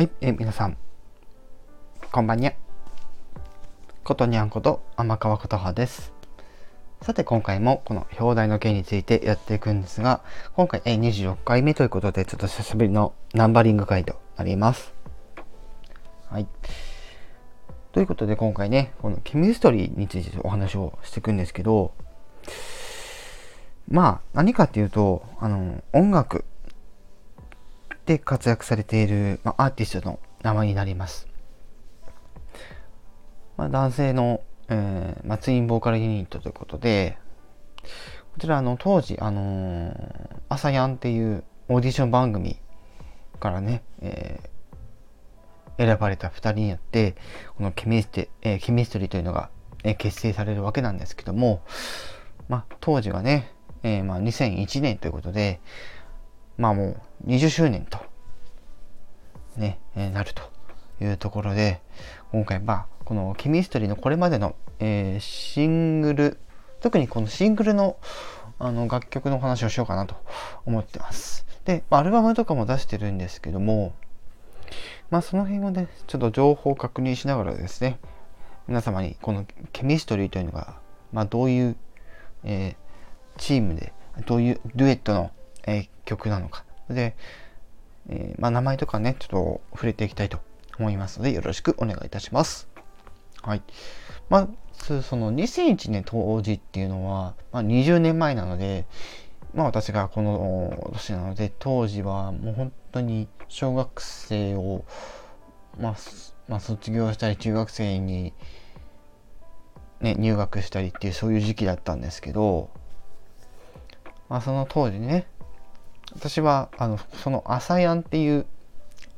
はい、えー、皆さん、こんばんにゃ。ことにゃんこと天川琴葉です。さて今回もこの表題の件についてやっていくんですが、今回、え、26回目ということで、ちょっと久しぶりのナンバリング回となります。はい。ということで今回ね、このケミストリーについてお話をしていくんですけど、まあ何かっていうと、あの、音楽で活躍されている、まあ、アーティストの名前になります。まあ、男性の、えーまあ、ツインボーカルユニットということで、こちらあの当時、あのー、朝やんっていうオーディション番組からね、えー、選ばれた2人によって、このケミステ、えー、ケミストリーというのが、えー、結成されるわけなんですけども、まあ、当時はね、えーまあ、2001年ということで、まあもう20周年と、ね、え、なるというところで、今回まあ、このケミストリーのこれまでの、えー、シングル、特にこのシングルのあの楽曲の話をしようかなと思ってます。で、アルバムとかも出してるんですけども、まあその辺をね、ちょっと情報を確認しながらですね、皆様にこのケミストリーというのが、まあどういう、えー、チームで、どういうデュエットのえー、曲なのか。で、えー、まあ、名前とかね、ちょっと触れていきたいと思いますので、よろしくお願いいたします。はい。まず、その2001年当時っていうのは、まあ、20年前なので、まあ私がこの年なので、当時はもう本当に小学生を、まあ、まあ、卒業したり中学生に、ね、入学したりっていうそういう時期だったんですけど、まあその当時ね、私はあのその「朝やん」っていう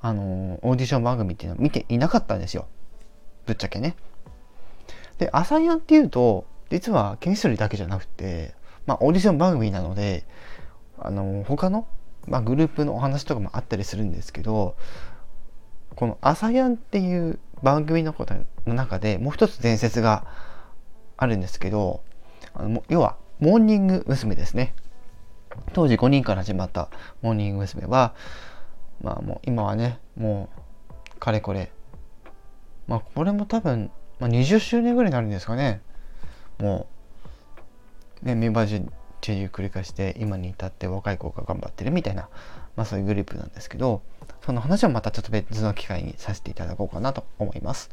あのオーディション番組っていうのを見ていなかったんですよぶっちゃけね。で「朝やん」っていうと実はケミストリーだけじゃなくて、まあ、オーディション番組なのであの他の、まあ、グループのお話とかもあったりするんですけどこの「朝やん」っていう番組のことの中でもう一つ伝説があるんですけどあの要はモーニング娘。ですね当時5人から始まったモーニング娘。は、まあもう今はね、もう、かれこれ、まあこれも多分、ま、20周年ぐらいになるんですかね。もう、ね、メンバーチェンジ繰り返して、今に至って若い子が頑張ってるみたいな、まあそういうグループなんですけど、その話はまたちょっと別の機会にさせていただこうかなと思います。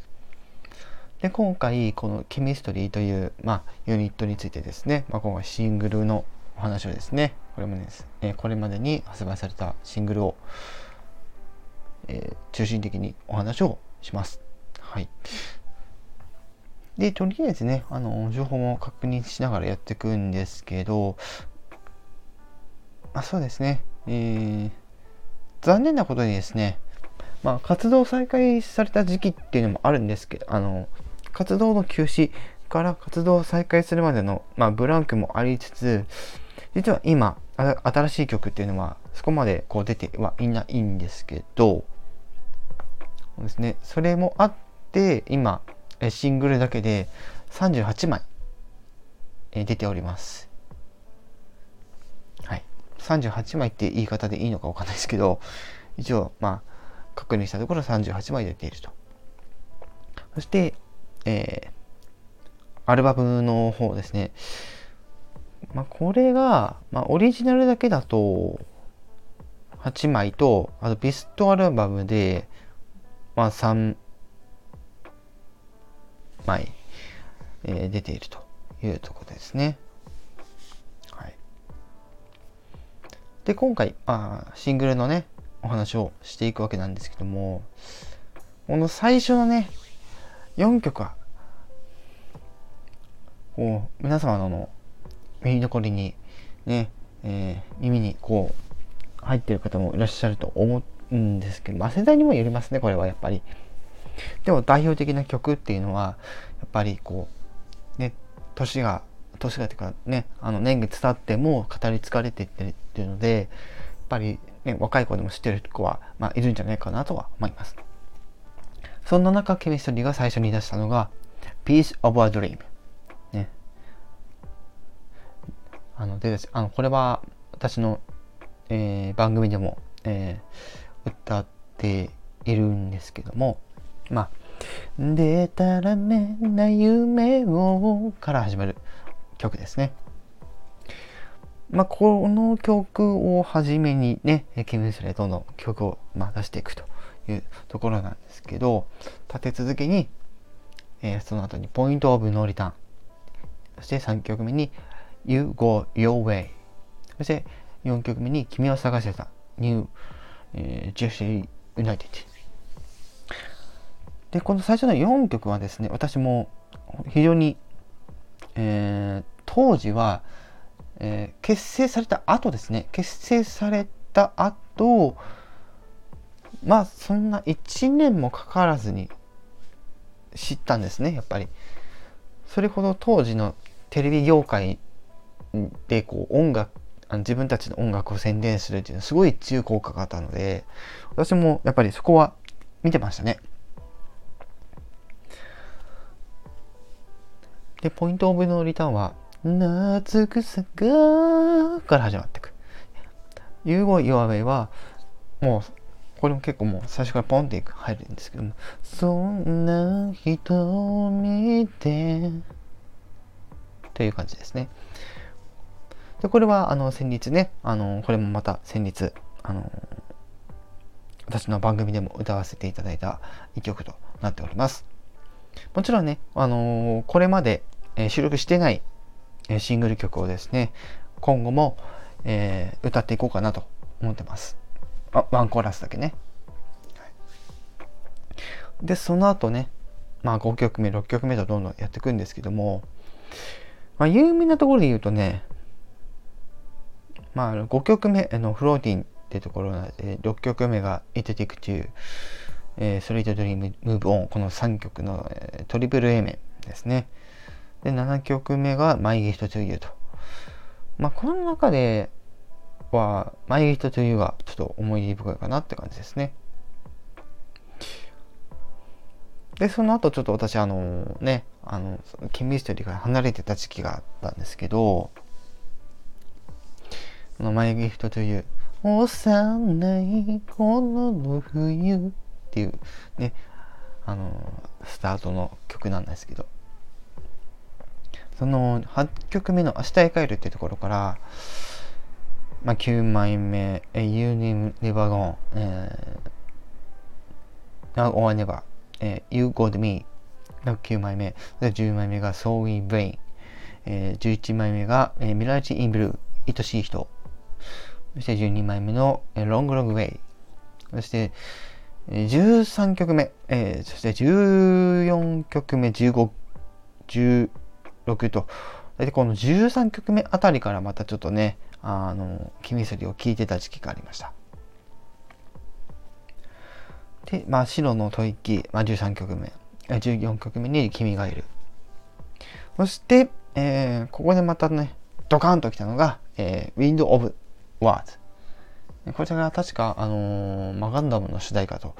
で、今回、このケミストリーという、まあ、ユニットについてですね、まあ、今回シングルのお話をですね、これもです、えー、これまでに発売されたシングルを、えー、中心的にお話をします。はい。で、とりあえずね、あの、情報も確認しながらやっていくんですけど、あそうですね、えー、残念なことにですね、まあ、活動再開された時期っていうのもあるんですけど、あの、活動の休止から活動を再開するまでの、まあ、ブランクもありつつ、実は今、新しい曲っていうのはそこまでこう出てはいないんですけど、そうですね、それもあって、今、シングルだけで38枚出ております。はい。38枚って言い方でいいのかわかんないですけど、一応、まあ、確認したところ38枚出ていると。そして、えー、アルバムの方ですね。まあ、これが、まあ、オリジナルだけだと8枚と、あとビストアルバムで、まあ、3枚、えー、出ているというところですね。はい。で、今回、まあ、シングルのね、お話をしていくわけなんですけども、この最初のね、4曲は、こう、皆様の耳残りにね、えー、耳にこう入ってる方もいらっしゃると思うんですけど、まあ、世代にもよりますねこれはやっぱり。でも代表的な曲っていうのはやっぱりこうね年が年がっていうかねあの年月経っても語り継がれていってるっていうのでやっぱり、ね、若い子でも知ってる子は、まあ、いるんじゃないかなとは思います。そんな中ケミストリーが最初に出したのが Piece of a Dream あのであのこれは私の、えー、番組でも、えー、歌っているんですけども、まあ、でたらめな夢をから始まる曲ですね。まあ、この曲をはじめにね、キム・スレとの曲を、まあ、出していくというところなんですけど、立て続けに、えー、その後にポイント・オブ・ノーリターン、そして3曲目に You Go Your Way、そして4曲目に君を探してた。New、えー、Jersey United。で、この最初の4曲はですね、私も非常に、えー、当時は、えー、結成された後ですね。結成された後まあそんな1年もかからずに知ったんですねやっぱり。それほど当時のテレビ業界でこう音楽自分たちの音楽を宣伝するっていうのはすごい重効果があったので私もやっぱりそこは見てましたねでポイントオブのリターンは夏草がから始まっていく。You Go Your Way は、もう、これも結構もう最初からポンって入るんですけども、そんな人見て、という感じですね。で、これは、あの、先日ね、あの、これもまた先日、あの、私の番組でも歌わせていただいた一曲となっております。もちろんね、あのこれまで、え収録してないシングル曲をですね、今後も、えー、歌っていこうかなと思ってます。あ、ワンコーラスだけね。で、その後ね、まあ5曲目、6曲目とどんどんやっていくんですけども、まあ有名なところで言うとね、まあ5曲目のフローティンってところで、6曲目が It Take Two、えー、ストリートドリーム、ムーブオン、この3曲の、えー、トリプル A 面ですね。で、7曲目が My Gift to You と。まあ、この中では、My Gift to You がちょっと思い出深いかなって感じですね。で、その後ちょっと私、あのね、あの、キミストリーから離れてた時期があったんですけど、この My Gift to You、幼い頃の冬っていうね、あの、スタートの曲なんですけど、その8曲目の「明日へ帰る」っていうところから、まあ、9枚目「You Never Gone」えー、Now or Never、えー、You Got Me が9枚目10枚目が「So We Brain」えー、11枚目が「えー、ミラージ・イン・ブルー」愛しい人。そして12枚目の「Long Long Way」そして13曲目、えー、そして14曲目、15、16と、大体この13曲目あたりからまたちょっとね、あの、キミソリを聴いてた時期がありました。で、まあ、白の吐息、まあ、13曲目、14曲目に君がいる。そして、えー、ここでまたね、ドカンときたのが、えー、Wind of Words。こちらが確か、あのー、マガンダムの主題歌と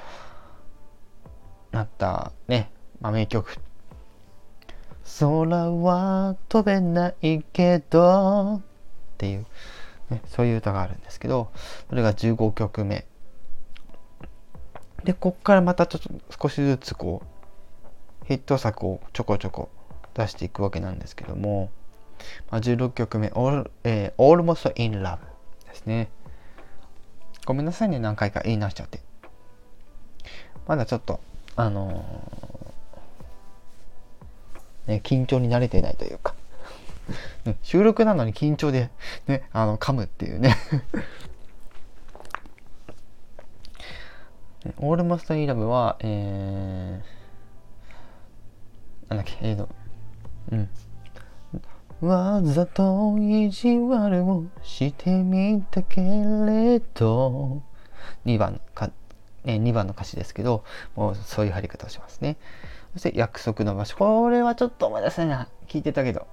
なったね、まあ、名曲。空は飛べないけどっていう、ね、そういう歌があるんですけどそれが15曲目。でこっからまたちょっと少しずつこうヒット作をちょこちょこ出していくわけなんですけども、まあ、16曲目 All,、えー、Almost in Love ですね。ごめんなさいね何回か言い直しちゃって。まだちょっとあのーね、緊張に慣れてないというか。収録なのに緊張でね、あの、噛むっていうね。オールマスターイラブは、えー、なんだっけ、えーと、うん。わざと意地悪をしてみたけれど、2番か、ね、2番の歌詞ですけど、もうそういう貼り方をしますね。そして約束の場所。これはちょっと思い出せないな。聞いてたけど。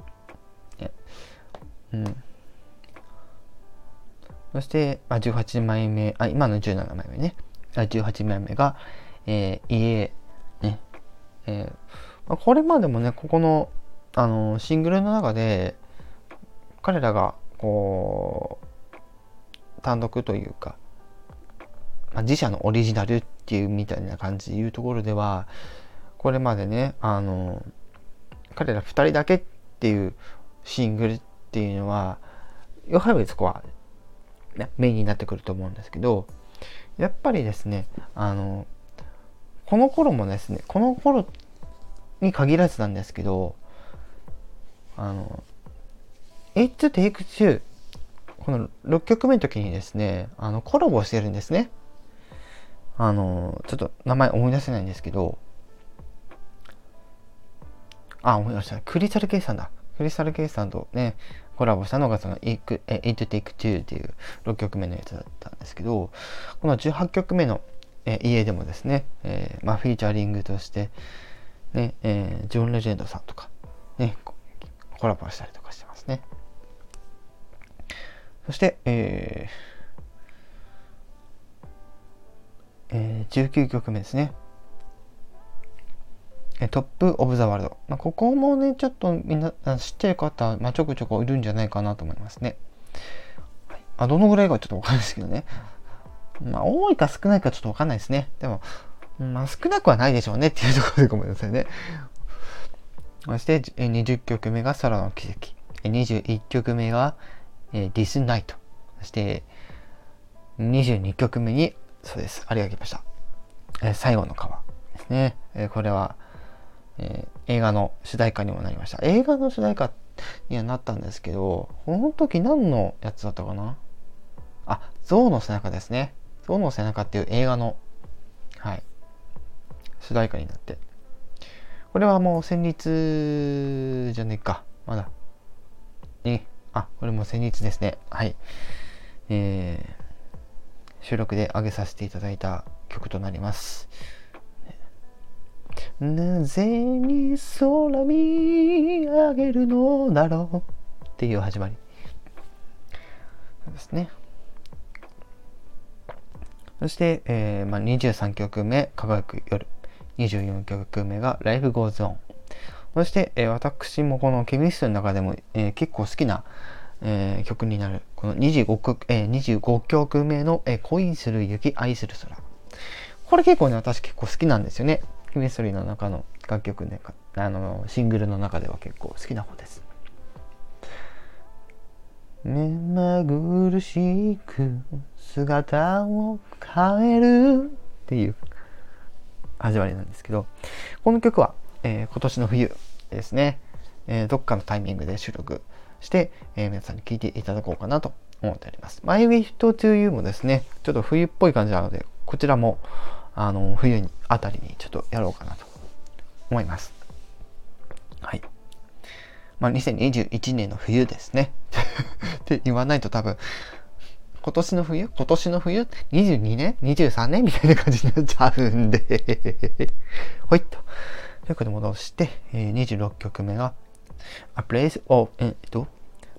うん。そして、まあ、18枚目、あ、今の17枚目ね。18枚目が、えー、家、ね。えーまあ、これまでもね、ここの、あのシングルの中で、彼らが、こう、単独というか、まあ、自社のオリジナルっていうみたいな感じでいうところではこれまでねあの彼ら2人だけっていうシングルっていうのはやはりそこは、ね、メインになってくると思うんですけどやっぱりですねあのこの頃もですねこの頃に限らずなんですけどあの It Take Two この6曲目の時にですねあのコラボしてるんですね。あのちょっと名前思い出せないんですけどあ思い出した。クリスタル・ケイさんだ。クリスタル・ケイさんとねコラボしたのがその It Take Two っていう6曲目のやつだったんですけどこの18曲目の、え家でもですね、えー、まあ、フィーチャリングとしてね、えー、ジョン・レジェンドさんとかねコラボしたりとかしてますねそして、えーえー、19曲目ですね。トップ・オブ・ザ・ワールド。まあ、ここもね、ちょっとみんな知ってる方、まあ、ちょくちょくいるんじゃないかなと思いますね。はい、あどのぐらいかちょっとわかんないですけどね。まあ、多いか少ないかちょっとわかんないですね。でも、まあ、少なくはないでしょうねっていうところでごめんなさいね。そして、20曲目が空の奇跡。21曲目が、ディスナイト。そして、22曲目に、そうです。ありがとうございました。最後の川ですね。これは、え、映画の主題歌にもなりました。映画の主題歌にはなったんですけど、この時何のやつだったかな？あ、象の背中ですね。象の背中っていう映画の、はい、主題歌になって。これはもう戦慄じゃねえか。まだ。え、あ、これも戦慄ですね。はい。えー、収録で上げさせていただいた曲となります。なぜに空見上げるのだろうっていう始まり。そうですね。そして、えーまあ、23曲目、輝く夜。24曲目が Life Goes On。そして、えー、私もこのケミストの中でも、えー、結構好きな、えー、曲になる、この25曲,、えー、25曲目の、え、恋する雪、愛する空。これ結構ね、私結構好きなんですよね。ケミストリーの中の楽曲ね、あの、シングルの中では結構好きな方です。目まぐるしく姿を変えるっていう始まりなんですけど、この曲は、えー、今年の冬ですね、えー、どっかのタイミングで収録して、えー、皆さんに聴いていただこうかなと思っております。My Wish to You もですね、ちょっと冬っぽい感じなので、こちらも、あの、冬にあたりにちょっとやろうかなと思います。はい。まあ、2021年の冬ですね。って言わないと多分、今年の冬？今年の冬 ?22 年 ?23 年？みたいな感じになっちゃうんで ほいっと。ということで戻して、えー、26曲目が A Place of, えっと、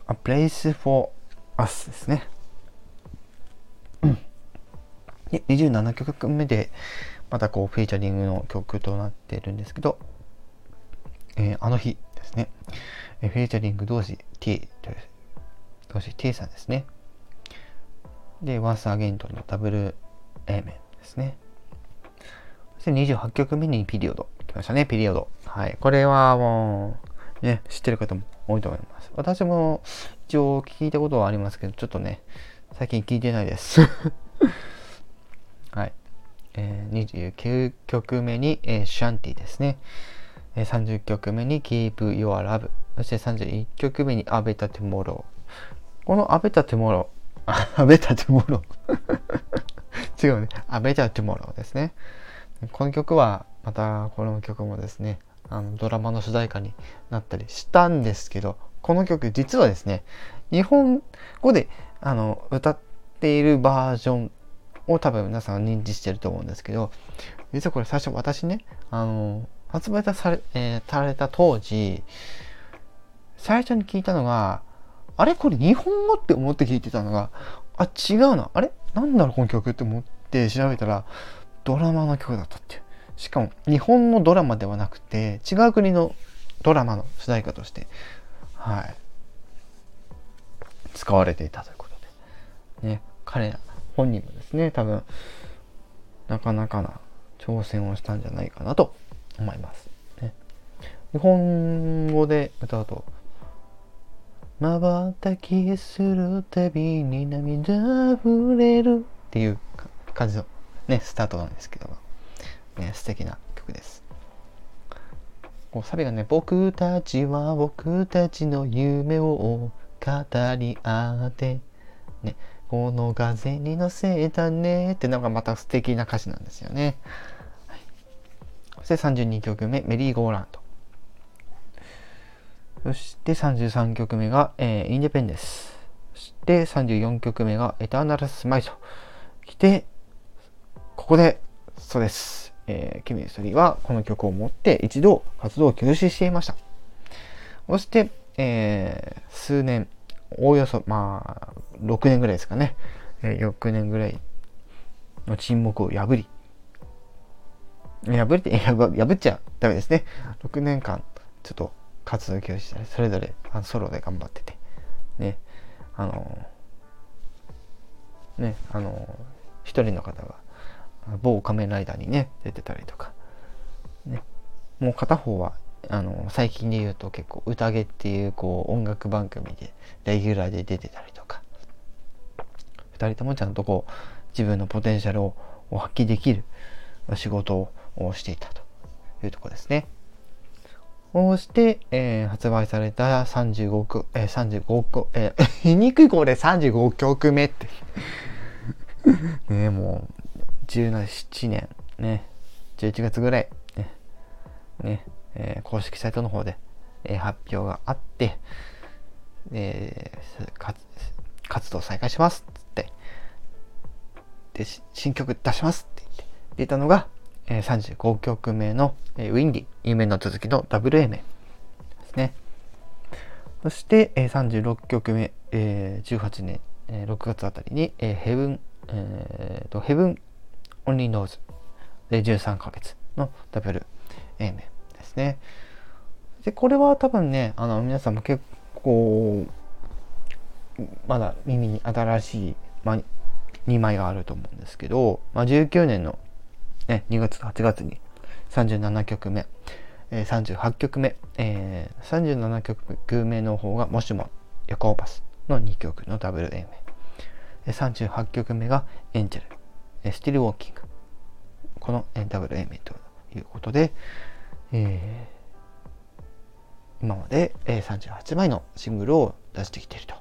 A Place for Us ですね。うんで、27曲目で、またこう、フィーチャリングの曲となってるんですけど、えー、あの日ですね。えー、フィーチャリング同時 T という、同時 T さんですね。で、Once Again とのダブル A 面ですね。そして28曲目にピリオド。来ましたね、ピリオド。はい。これはもう、ね、知ってる方も多いと思います。私も一応聞いたことはありますけど、ちょっとね、最近聞いてないです。はい。えー、29曲目に、えー、シャンティですね。えー、30曲目に Keep Your Love。そして31曲目に A Better Tomorrow。この A Better Tomorrow A Better Tomorrow 違うね。 A Better Tomorrow ですね。この曲は、またこの曲もですね、あのドラマの主題歌になったりしたんですけど、この曲実はですね、日本語であの歌っているバージョンを多分皆さん認知してると思うんですけど、実はこれ最初私ね、あの、発売され,、えー、された当時、最初に聞いたのが、あれ？これ日本語って思って聞いてたのが、あ、違うな。あれ？なんだろうこの曲って思って調べたら、ドラマの曲だったっていう。しかも、日本のドラマではなくて、違う国のドラマの主題歌として、はい。使われていたということで。ね、彼ら、本人もですね、多分、なかなかな挑戦をしたんじゃないかなと思います。ね、日本語で歌うとまばたきするたびに涙溢れるっていう感じのね、スタートなんですけども、ね、素敵な曲です。こうサビがね、僕たちは僕たちの夢を語り合って、ね、この風に乗せたねってのがまた素敵な歌詞なんですよね。はい、そして32曲目、メリーゴーランド。そして33曲目が、えー、インデペンデンス。そして34曲目がエターナルスマイルと来て、ここで、そうです。えー、キミストリーはこの曲を持って一度活動を休止していました。そして、えー、数年、おおよそ、まあ、6年ぐらいですかね。えー、6年ぐらいの沈黙を破り、破りて、破っちゃダメですね。6年間、ちょっと活動休止したり、それぞれあのソロで頑張ってて、ね、あの、ね、あの、一人の方が、某仮面ライダーにね、出てたりとか、ね、もう片方は、あの、最近で言うと結構、宴っていう、こう、音楽番組で、レギュラーで出てたりとか、二人ともちゃんとこう、自分のポテンシャルを発揮できる仕事をしていたというとこですね。こうして、えー、発売された35曲、えー、35曲、えー、言いにくいこれ35曲目って。ねもう、17年、ね、11月ぐらい、ね、ね、えー、公式サイトの方で、えー、発表があって、えー、活動再開しますって、で、新曲出しますって言って、出たのが、えー、35曲目の、えー、ウィンディ、夢の続きのダブル A 面ですね。そして、えー、36曲目、えー、18年、えー、6月あたりに、えー、ヘブン、えー、と、ヘブン Only Knows で13ヶ月のダブル A 面ですね。で、これは多分ね、あの、皆さんも結構、まだ耳に新しい、まあ、2枚があると思うんですけど、まあ、19年の、ね、2月と8月に37曲目、えー、38曲目、えー、37曲目の方がもしもヤコーパスの2曲のダブル A 面、38曲目がエンジェル、スティルウォーキング。この NWA 名ということで、えー、今まで38枚のシングルを出してきていると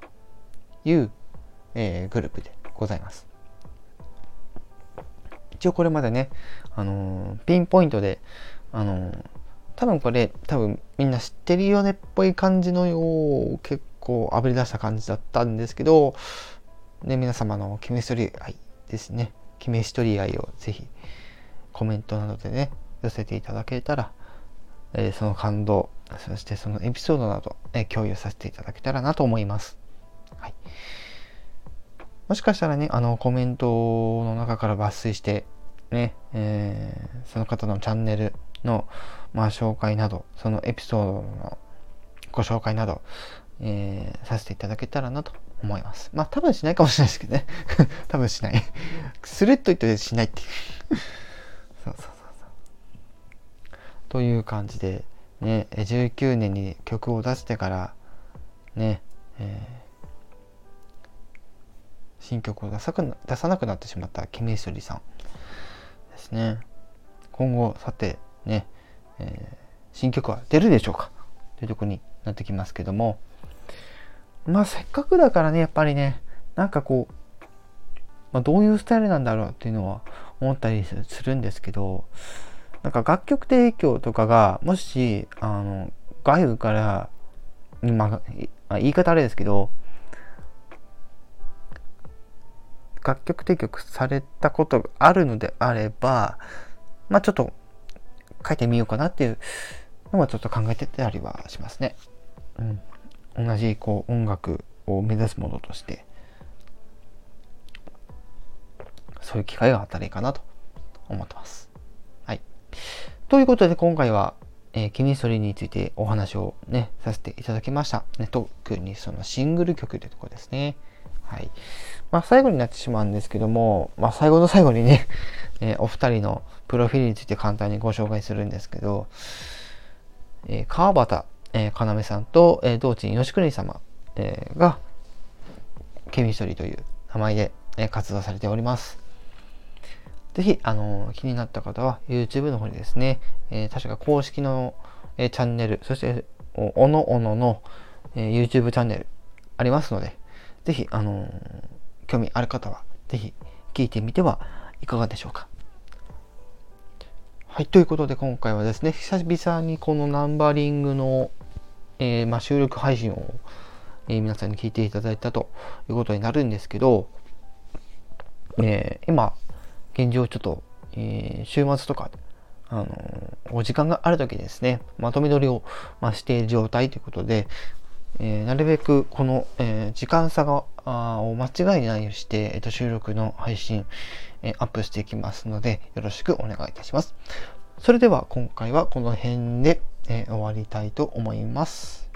いう、えー、グループでございます。一応これまでね、あのー、ピンポイントで、あのー、多分これ、多分みんな知ってるよねっぽい感じのよう、結構あぶり出した感じだったんですけど、ね、皆様のケミストリー愛ですね。決めしとり合いをぜひコメントなどでね、寄せていただけたら、えー、その感動、そしてそのエピソードなど、えー、共有させていただけたらなと思います。はい。もしかしたらね、あの、コメントの中から抜粋して、ね、えー、その方のチャンネルの、まあ、紹介など、そのエピソードのご紹介など、えー、させていただけたらなと思います。まあ多分しないかもしれないですけどね。多分しない。するっと言ってしないっていう そうそうそうそう。という感じで、ね、19年に曲を出してから、ね、えー、新曲を出さく出さなくなってしまったキメイスリさん。ですね。今後、さて、ね、えー、新曲は出るでしょうか？というとこになってきますけども、まあせっかくだからね、やっぱりね、なんかこう、まあ、どういうスタイルなんだろうっていうのは思ったりするんですけど、なんか楽曲提供とかが、もし、あの、外部から、まあ、言い方あれですけど、楽曲提供されたことがあるのであれば、まあちょっと書いてみようかなっていうのはちょっと考えてたりはしますね。うん。同じこう音楽を目指すものとしてそういう機会があったらいいかなと思ってます。はい。ということで今回は、えー、キミストリーについてお話をね、させていただきました。ね、特にそのシングル曲というとこですね。はい。まあ、最後になってしまうんですけども、まあ、最後の最後にね、えー、お二人のプロフィールについて簡単にご紹介するんですけど、えー、川端、えー、要さんと、えー、道珍義国様、えー、が、ケミストリーという名前で、えー、活動されております。ぜひ、あの、気になった方は YouTube の方にですね、えー、確か公式の、えー、チャンネル、そして、おのおのの、えー、YouTube チャンネルありますので、ぜひ、あの、興味ある方は、ぜひ聞いてみてはいかがでしょうか。はい、ということで今回はですね、久々にこのナンバリングの、えー、まあ、収録配信を、えー、皆さんに聞いていただいたということになるんですけど、えー、今、現状ちょっと、え週末とか、あのお時間がある時ですね、まとめ撮りを、ま、している状態ということで、えー、なるべくこの、え、時間差がを間違いないようにして、えーと、収録の配信、え、アップしていきますのでよろしくお願いいたします。それでは今回はこの辺で、え終わりたいと思います。